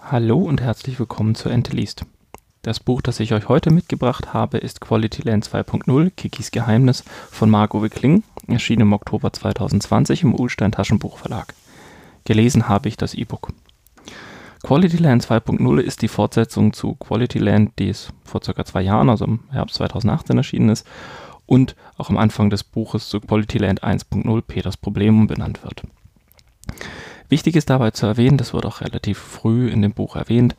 Hallo und herzlich willkommen zu Enteleast. Das Buch, das ich euch heute mitgebracht habe, ist Quality Land 2.0, Kikis Geheimnis von Marco Kling, erschienen im Oktober 2020 im Ulstein Taschenbuchverlag. Gelesen habe ich das E-Book. Quality Land 2.0 ist die Fortsetzung zu Quality Land, die es vor circa zwei Jahren, also im Herbst 2018 erschienen ist und auch am Anfang des Buches zu Quality Land 1.0 Peters Problem benannt wird. Wichtig ist dabei zu erwähnen, das wird auch relativ früh in dem Buch erwähnt,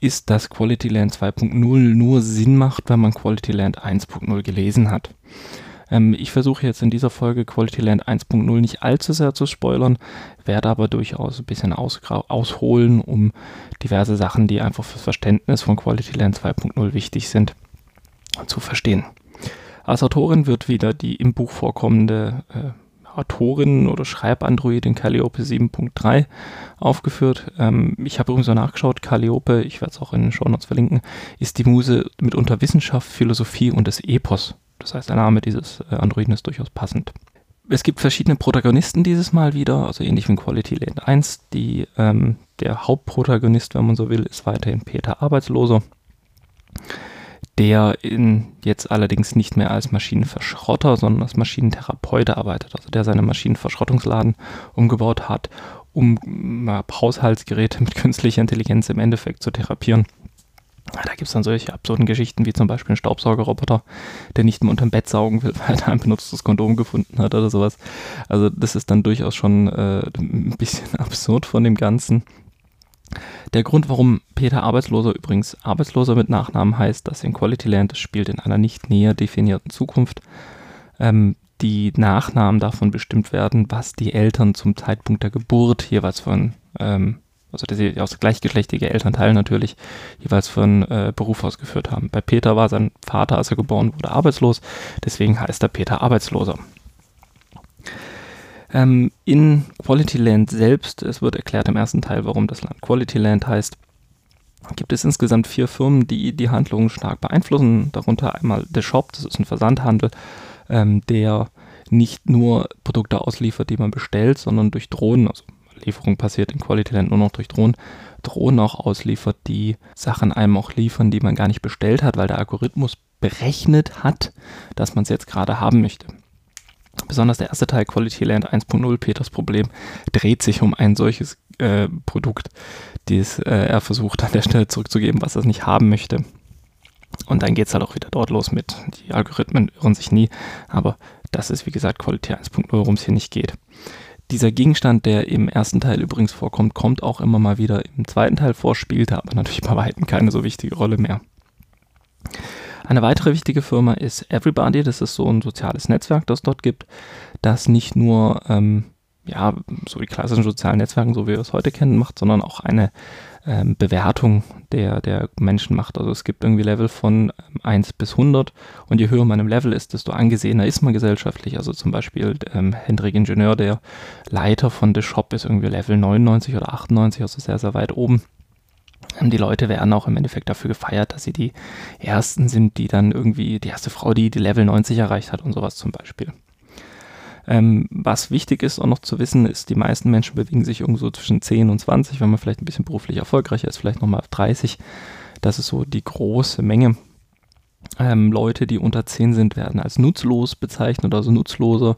ist, dass Quality Land 2.0 nur Sinn macht, wenn man Quality Land 1.0 gelesen hat. Ähm, ich versuche jetzt in dieser Folge Quality Land 1.0 nicht allzu sehr zu spoilern, werde aber durchaus ein bisschen ausholen, um diverse Sachen, die einfach fürs Verständnis von Quality Land 2.0 wichtig sind, zu verstehen. Als Autorin wird wieder die im Buch vorkommende äh, Autorin oder Schreibandroidin Calliope 7.3 aufgeführt. Ähm, ich habe übrigens so nachgeschaut, Calliope, ich werde es auch in den Show Notes verlinken, ist die Muse mitunter Wissenschaft, Philosophie und des Epos. Das heißt, der Name dieses äh, Androiden ist durchaus passend. Es gibt verschiedene Protagonisten dieses Mal wieder, also ähnlich wie in Quality Land 1. Die, ähm, der Hauptprotagonist, wenn man so will, ist weiterhin Peter Arbeitsloser der in, jetzt allerdings nicht mehr als Maschinenverschrotter, sondern als Maschinentherapeut arbeitet, also der seine Maschinenverschrottungsladen umgebaut hat, um äh, Haushaltsgeräte mit künstlicher Intelligenz im Endeffekt zu therapieren. Da gibt es dann solche absurden Geschichten wie zum Beispiel ein Staubsaugerroboter, der nicht mehr unterm Bett saugen will, weil er ein benutztes Kondom gefunden hat oder sowas. Also das ist dann durchaus schon äh, ein bisschen absurd von dem Ganzen. Der Grund, warum Peter Arbeitsloser übrigens Arbeitsloser mit Nachnamen heißt, dass in Quality Land, das spielt in einer nicht näher definierten Zukunft, ähm, die Nachnamen davon bestimmt werden, was die Eltern zum Zeitpunkt der Geburt jeweils von, ähm, also aus gleichgeschlechtige Elternteil natürlich, jeweils von äh, Beruf ausgeführt haben. Bei Peter war sein Vater, als er geboren wurde, arbeitslos, deswegen heißt er Peter Arbeitsloser. Ähm, in Quality Land selbst, es wird erklärt im ersten Teil, warum das Land Quality Land heißt, gibt es insgesamt vier Firmen, die die Handlungen stark beeinflussen. Darunter einmal The Shop, das ist ein Versandhandel, ähm, der nicht nur Produkte ausliefert, die man bestellt, sondern durch Drohnen, also Lieferung passiert in Quality Land nur noch durch Drohnen, Drohnen auch ausliefert, die Sachen einem auch liefern, die man gar nicht bestellt hat, weil der Algorithmus berechnet hat, dass man es jetzt gerade haben möchte. Besonders der erste Teil Quality Land 1.0, Peters Problem, dreht sich um ein solches äh, Produkt, das äh, er versucht an der Stelle zurückzugeben, was er nicht haben möchte. Und dann geht es halt auch wieder dort los mit, die Algorithmen irren sich nie, aber das ist wie gesagt Quality 1.0, worum es hier nicht geht. Dieser Gegenstand, der im ersten Teil übrigens vorkommt, kommt auch immer mal wieder im zweiten Teil vor, spielte aber natürlich bei weitem keine so wichtige Rolle mehr. Eine weitere wichtige Firma ist Everybody. Das ist so ein soziales Netzwerk, das es dort gibt, das nicht nur ähm, ja, so die klassischen sozialen Netzwerke, so wie wir es heute kennen, macht, sondern auch eine ähm, Bewertung der, der Menschen macht. Also es gibt irgendwie Level von ähm, 1 bis 100 und je höher man im Level ist, desto angesehener ist man gesellschaftlich. Also zum Beispiel ähm, Hendrik Ingenieur, der Leiter von The Shop, ist irgendwie Level 99 oder 98, also sehr, sehr weit oben. Die Leute werden auch im Endeffekt dafür gefeiert, dass sie die ersten sind, die dann irgendwie, die erste Frau, die die Level 90 erreicht hat und sowas zum Beispiel. Ähm, was wichtig ist auch noch zu wissen, ist, die meisten Menschen bewegen sich irgendwo zwischen 10 und 20, wenn man vielleicht ein bisschen beruflich erfolgreicher ist, vielleicht nochmal auf 30. Das ist so die große Menge. Ähm, Leute, die unter 10 sind, werden als nutzlos bezeichnet, also nutzlose,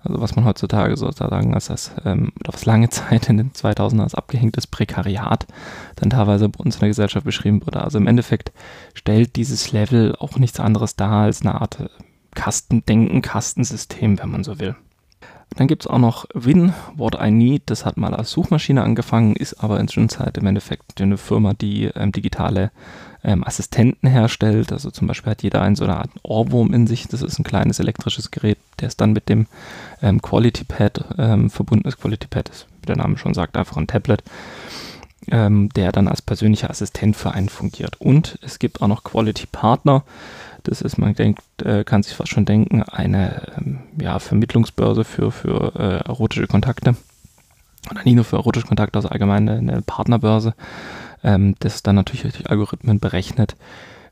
also was man heutzutage sozusagen als das, ähm, oder was lange Zeit in den 2000ern als abgehängtes Prekariat dann teilweise bei uns in der Gesellschaft beschrieben wurde. Also im Endeffekt stellt dieses Level auch nichts anderes dar als eine Art äh, Kastendenken, Kastensystem, wenn man so will. Dann gibt es auch noch Win, What I Need, das hat mal als Suchmaschine angefangen, ist aber in Zwischenzeit im Endeffekt eine Firma, die ähm, digitale ähm, Assistenten herstellt. Also zum Beispiel hat jeder einen so eine Art Ohrwurm in sich. Das ist ein kleines elektrisches Gerät, der ist dann mit dem ähm, Quality Pad ähm, verbunden ist. Quality Pad ist, wie der Name schon sagt, einfach ein Tablet, ähm, der dann als persönlicher Assistent für einen fungiert. Und es gibt auch noch Quality Partner. Das ist, man denkt, äh, kann sich fast schon denken, eine ähm, ja, Vermittlungsbörse für, für äh, erotische Kontakte. Oder nicht nur für erotische Kontakte, also allgemein eine, eine Partnerbörse ähm, das dann natürlich durch Algorithmen berechnet,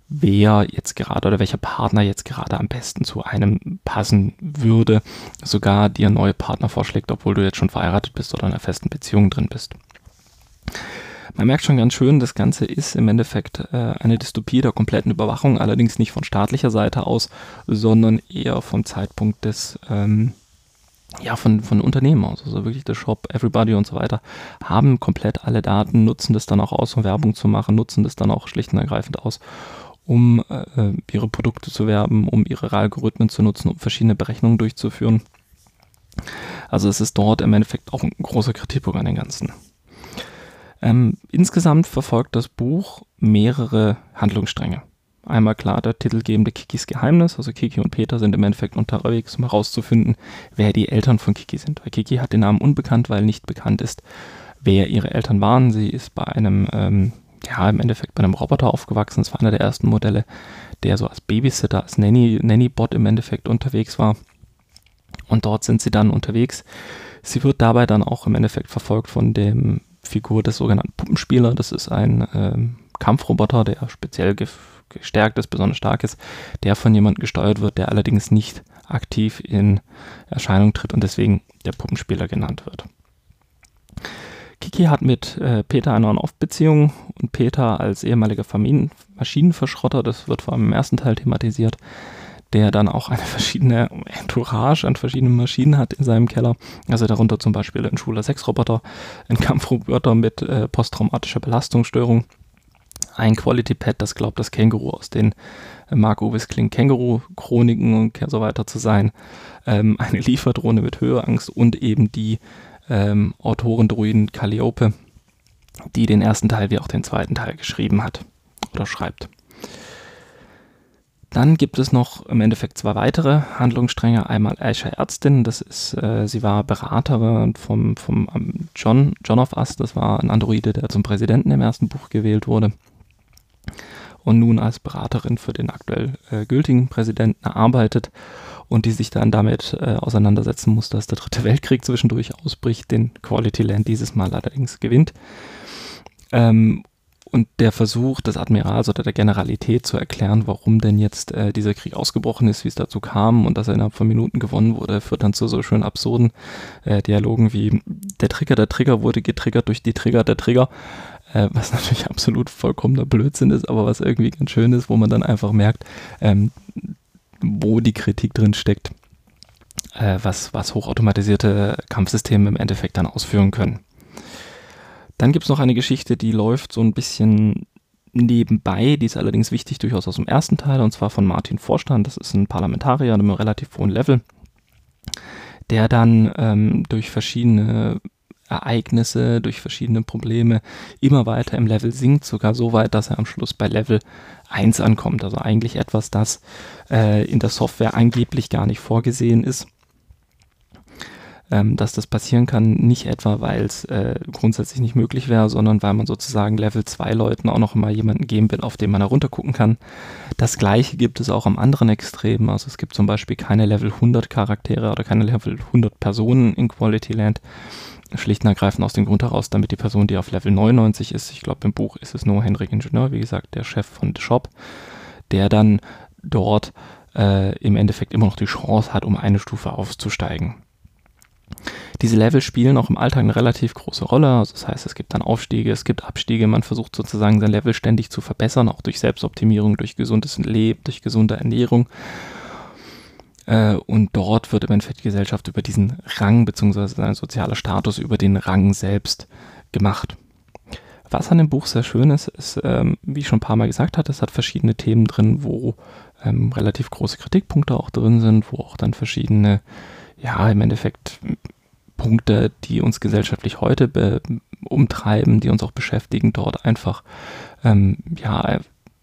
wer jetzt gerade oder welcher Partner jetzt gerade am besten zu einem passen würde, sogar dir neue Partner vorschlägt, obwohl du jetzt schon verheiratet bist oder in einer festen Beziehung drin bist. Man merkt schon ganz schön, das Ganze ist im Endeffekt äh, eine Dystopie der kompletten Überwachung, allerdings nicht von staatlicher Seite aus, sondern eher vom Zeitpunkt des ähm, ja, von, von Unternehmen aus, also wirklich der Shop, Everybody und so weiter, haben komplett alle Daten, nutzen das dann auch aus, um Werbung zu machen, nutzen das dann auch schlicht und ergreifend aus, um äh, ihre Produkte zu werben, um ihre Algorithmen zu nutzen, um verschiedene Berechnungen durchzuführen. Also es ist dort im Endeffekt auch ein großer Kritikpunkt an den Ganzen. Ähm, insgesamt verfolgt das Buch mehrere Handlungsstränge. Einmal klar der titelgebende Kikis Geheimnis, also Kiki und Peter sind im Endeffekt unterwegs, um herauszufinden, wer die Eltern von Kiki sind. Weil Kiki hat den Namen unbekannt, weil nicht bekannt ist, wer ihre Eltern waren. Sie ist bei einem, ähm, ja, im Endeffekt bei einem Roboter aufgewachsen. Das war einer der ersten Modelle, der so als Babysitter, als Nanny, Nanny-Bot im Endeffekt unterwegs war. Und dort sind sie dann unterwegs. Sie wird dabei dann auch im Endeffekt verfolgt von dem Figur des sogenannten Puppenspieler. Das ist ein ähm, Kampfroboter, der speziell gestärkt ist, besonders stark ist, der von jemandem gesteuert wird, der allerdings nicht aktiv in Erscheinung tritt und deswegen der Puppenspieler genannt wird. Kiki hat mit äh, Peter eine On-Off-Beziehung und Peter als ehemaliger Familien Maschinenverschrotter, das wird vor allem im ersten Teil thematisiert, der dann auch eine verschiedene Entourage an verschiedenen Maschinen hat in seinem Keller. Also darunter zum Beispiel ein schwuler Sexroboter, ein Kampfroboter mit äh, posttraumatischer Belastungsstörung, ein Quality Pad, das glaubt das Känguru aus den äh, Mark-Uwes Kling Känguru-Chroniken und so weiter zu sein, ähm, eine Lieferdrohne mit Höheangst und eben die ähm, Autorendruiden Calliope, die den ersten Teil wie auch den zweiten Teil geschrieben hat oder schreibt. Dann gibt es noch im Endeffekt zwei weitere Handlungsstränge. Einmal Aisha Ärztin, das ist, äh, sie war Beraterin vom, vom um, John, John of Us, das war ein Androide, der zum Präsidenten im ersten Buch gewählt wurde. Und nun als Beraterin für den aktuell äh, gültigen Präsidenten arbeitet und die sich dann damit äh, auseinandersetzen muss, dass der dritte Weltkrieg zwischendurch ausbricht, den Quality Land dieses Mal allerdings gewinnt. Ähm, und der Versuch des Admirals oder der Generalität zu erklären, warum denn jetzt äh, dieser Krieg ausgebrochen ist, wie es dazu kam und dass er innerhalb von Minuten gewonnen wurde, führt dann zu so schön absurden äh, Dialogen wie der Trigger der Trigger wurde getriggert durch die Trigger der Trigger, äh, was natürlich absolut vollkommener Blödsinn ist, aber was irgendwie ganz schön ist, wo man dann einfach merkt, ähm, wo die Kritik drin steckt, äh, was, was hochautomatisierte Kampfsysteme im Endeffekt dann ausführen können. Dann gibt es noch eine Geschichte, die läuft so ein bisschen nebenbei, die ist allerdings wichtig durchaus aus dem ersten Teil, und zwar von Martin Vorstand. Das ist ein Parlamentarier an einem relativ hohen Level, der dann ähm, durch verschiedene Ereignisse, durch verschiedene Probleme immer weiter im Level sinkt, sogar so weit, dass er am Schluss bei Level 1 ankommt. Also eigentlich etwas, das äh, in der Software angeblich gar nicht vorgesehen ist ähm, dass das passieren kann, nicht etwa, weil es äh, grundsätzlich nicht möglich wäre, sondern weil man sozusagen Level 2 Leuten auch noch mal jemanden geben will, auf den man heruntergucken kann. Das gleiche gibt es auch am anderen Extrem. Also es gibt zum Beispiel keine Level 100 Charaktere oder keine Level 100 Personen in Quality Land. Schlicht und ergreifend aus dem Grund heraus, damit die Person, die auf Level 99 ist, ich glaube im Buch ist es nur Henrik Ingenieur, wie gesagt, der Chef von The Shop, der dann dort äh, im Endeffekt immer noch die Chance hat, um eine Stufe aufzusteigen. Diese Level spielen auch im Alltag eine relativ große Rolle. Also das heißt, es gibt dann Aufstiege, es gibt Abstiege. Man versucht sozusagen sein Level ständig zu verbessern, auch durch Selbstoptimierung, durch gesundes Leben, durch gesunde Ernährung. Äh, und dort wird im Endeffekt die Gesellschaft über diesen Rang bzw. sein sozialer Status über den Rang selbst gemacht. Was an dem Buch sehr schön ist, ist, ähm, wie ich schon ein paar Mal gesagt hatte, es hat verschiedene Themen drin, wo ähm, relativ große Kritikpunkte auch drin sind, wo auch dann verschiedene ja, im Endeffekt Punkte, die uns gesellschaftlich heute umtreiben, die uns auch beschäftigen, dort einfach ähm, ja,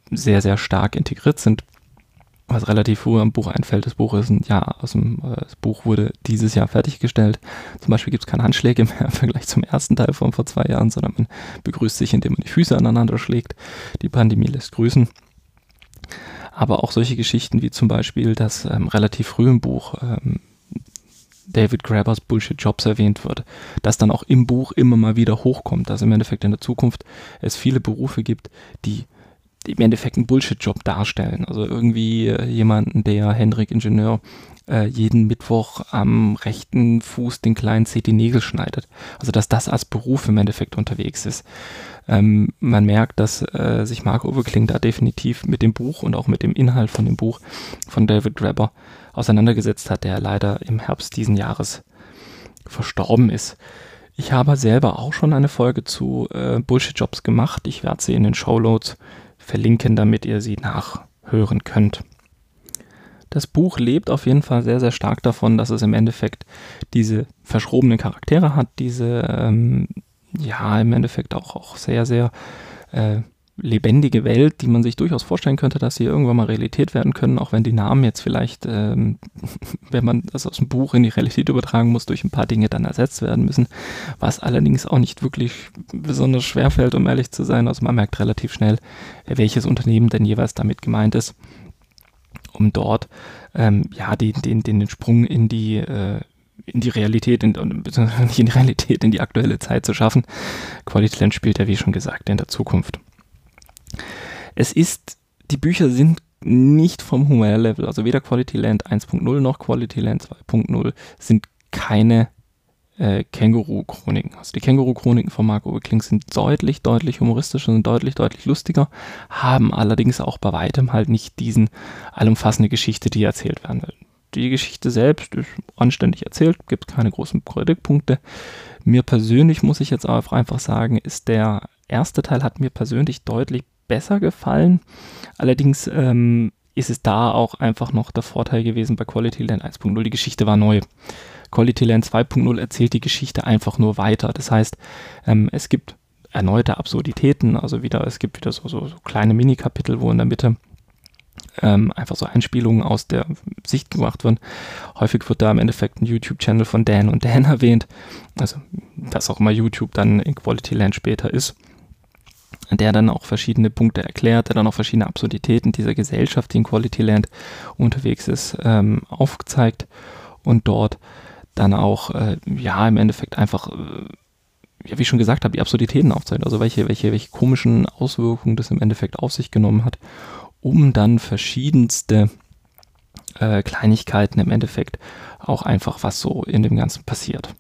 sehr, sehr stark integriert sind. Was relativ früh am Buch einfällt, das Buch ist ein Jahr aus dem, äh, das Buch wurde dieses Jahr fertiggestellt. Zum Beispiel gibt es keine Handschläge mehr im Vergleich zum ersten Teil von vor zwei Jahren, sondern man begrüßt sich, indem man die Füße aneinander schlägt. Die Pandemie lässt grüßen aber auch solche Geschichten wie zum Beispiel, dass ähm, relativ früh im Buch ähm, David Grabbers Bullshit Jobs erwähnt wird, das dann auch im Buch immer mal wieder hochkommt, dass im Endeffekt in der Zukunft es viele Berufe gibt, die im Endeffekt einen Bullshit-Job darstellen. Also irgendwie äh, jemanden, der Hendrik Ingenieur äh, jeden Mittwoch am rechten Fuß den kleinen die Nägel schneidet. Also dass das als Beruf im Endeffekt unterwegs ist. Ähm, man merkt, dass äh, sich Mark Overkling da definitiv mit dem Buch und auch mit dem Inhalt von dem Buch von David Grabber auseinandergesetzt hat, der leider im Herbst diesen Jahres verstorben ist. Ich habe selber auch schon eine Folge zu äh, Bullshit-Jobs gemacht. Ich werde sie in den Showloads verlinken, damit ihr sie nachhören könnt. Das Buch lebt auf jeden Fall sehr, sehr stark davon, dass es im Endeffekt diese verschrobenen Charaktere hat, diese, ähm, ja, im Endeffekt auch, auch sehr, sehr äh, lebendige Welt, die man sich durchaus vorstellen könnte, dass sie irgendwann mal Realität werden können, auch wenn die Namen jetzt vielleicht, ähm, wenn man das aus dem Buch in die Realität übertragen muss, durch ein paar Dinge dann ersetzt werden müssen, was allerdings auch nicht wirklich besonders schwer fällt, um ehrlich zu sein. Also man merkt relativ schnell, welches Unternehmen denn jeweils damit gemeint ist um dort ähm, ja den, den, den Sprung in die äh, in die Realität, in, beziehungsweise nicht in die Realität, in die aktuelle Zeit zu schaffen. Quality Land spielt ja, wie schon gesagt, in der Zukunft. Es ist, die Bücher sind nicht vom Humor-Level, also weder Quality Land 1.0 noch Quality Land 2.0 sind keine äh, Känguru-Chroniken. Also die Känguru-Chroniken von Marco Wickling sind deutlich, deutlich humoristischer und deutlich, deutlich lustiger, haben allerdings auch bei weitem halt nicht diesen allumfassende Geschichte, die erzählt werden will. Die Geschichte selbst ist anständig erzählt, gibt keine großen Kritikpunkte. Mir persönlich muss ich jetzt auch einfach sagen, ist der erste Teil hat mir persönlich deutlich besser gefallen. Allerdings ähm, ist es da auch einfach noch der Vorteil gewesen bei Quality Land 1.0. Die Geschichte war neu. Quality Land 2.0 erzählt die Geschichte einfach nur weiter. Das heißt, ähm, es gibt erneute Absurditäten, also wieder, es gibt wieder so, so, so kleine Mini-Kapitel, wo in der Mitte ähm, einfach so Einspielungen aus der Sicht gemacht werden. Häufig wird da im Endeffekt ein YouTube-Channel von Dan und Dan erwähnt, also was auch immer YouTube dann in Quality Land später ist der dann auch verschiedene Punkte erklärt, der dann auch verschiedene Absurditäten dieser Gesellschaft, die in Quality Land unterwegs ist, ähm, aufgezeigt und dort dann auch, äh, ja, im Endeffekt einfach, äh, ja, wie ich schon gesagt habe, die Absurditäten aufzeigt, also welche, welche, welche komischen Auswirkungen das im Endeffekt auf sich genommen hat, um dann verschiedenste äh, Kleinigkeiten im Endeffekt auch einfach, was so in dem Ganzen passiert.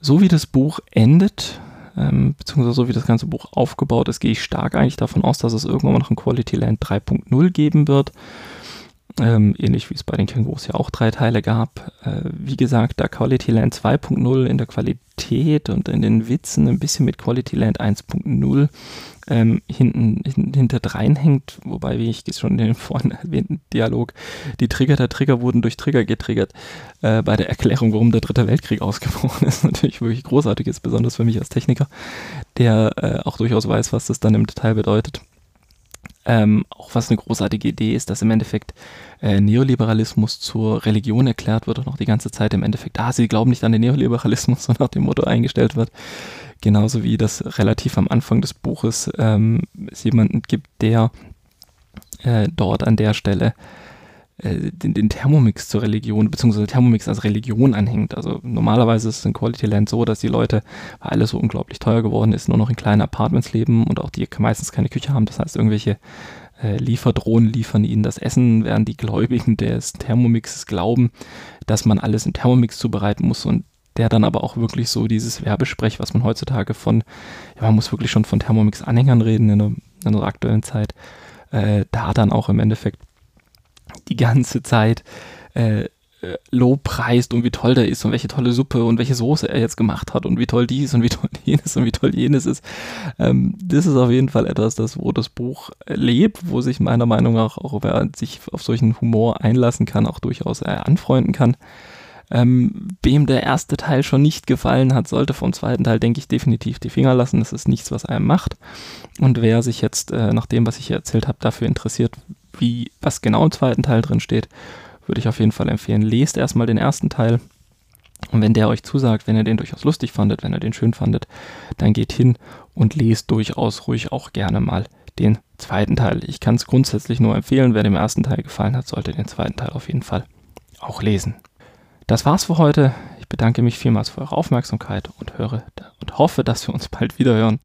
So wie das Buch endet, ähm, beziehungsweise so wie das ganze Buch aufgebaut ist, gehe ich stark eigentlich davon aus, dass es irgendwann mal noch ein Quality Land 3.0 geben wird. Ähm, ähnlich wie es bei den Kängurus ja auch drei Teile gab. Äh, wie gesagt, da Quality Land 2.0 in der Qualität und in den Witzen ein bisschen mit Quality Land 1.0 ähm, hinten, hinterdrein hängt, wobei, wie ich schon in dem vorhin erwähnten Dialog, die Trigger der Trigger wurden durch Trigger getriggert. Äh, bei der Erklärung, warum der Dritte Weltkrieg ausgebrochen ist, natürlich wirklich großartig ist, besonders für mich als Techniker, der äh, auch durchaus weiß, was das dann im Detail bedeutet. Ähm, auch was eine großartige Idee ist, dass im Endeffekt äh, Neoliberalismus zur Religion erklärt wird und auch die ganze Zeit im Endeffekt, ah, sie glauben nicht an den Neoliberalismus, so nach dem Motto eingestellt wird. Genauso wie das relativ am Anfang des Buches ähm, es jemanden gibt, der äh, dort an der Stelle äh, den, den, Thermomix zur Religion, beziehungsweise Thermomix als Religion anhängt. Also normalerweise ist es in Quality Land so, dass die Leute, weil alles so unglaublich teuer geworden ist, nur noch in kleinen Apartments leben und auch die meistens keine Küche haben. Das heißt, irgendwelche äh, Lieferdrohnen liefern ihnen das Essen, während die Gläubigen des Thermomixes glauben, dass man alles im Thermomix zubereiten muss und der dann aber auch wirklich so dieses Werbesprech, was man heutzutage von, ja, man muss wirklich schon von Thermomix-Anhängern reden in, der, in unserer aktuellen Zeit, äh, da dann auch im Endeffekt die ganze Zeit äh, äh, lobpreist und wie toll der ist und welche tolle Suppe und welche Soße er jetzt gemacht hat und wie toll dies und wie toll jenes und wie toll jenes ist. Ähm, das ist auf jeden Fall etwas, das, wo das Buch lebt, wo sich meiner Meinung nach auch wer sich auf solchen Humor einlassen kann, auch durchaus äh, anfreunden kann. Ähm, wem der erste Teil schon nicht gefallen hat, sollte vom zweiten Teil, denke ich, definitiv die Finger lassen. Das ist nichts, was einem macht. Und wer sich jetzt äh, nach dem, was ich hier erzählt habe, dafür interessiert, wie, was genau im zweiten Teil drin steht, würde ich auf jeden Fall empfehlen. Lest erstmal den ersten Teil. Und wenn der euch zusagt, wenn ihr den durchaus lustig fandet, wenn ihr den schön fandet, dann geht hin und lest durchaus ruhig auch gerne mal den zweiten Teil. Ich kann es grundsätzlich nur empfehlen, wer dem ersten Teil gefallen hat, sollte den zweiten Teil auf jeden Fall auch lesen. Das war's für heute. Ich bedanke mich vielmals für eure Aufmerksamkeit und höre und hoffe, dass wir uns bald wieder hören.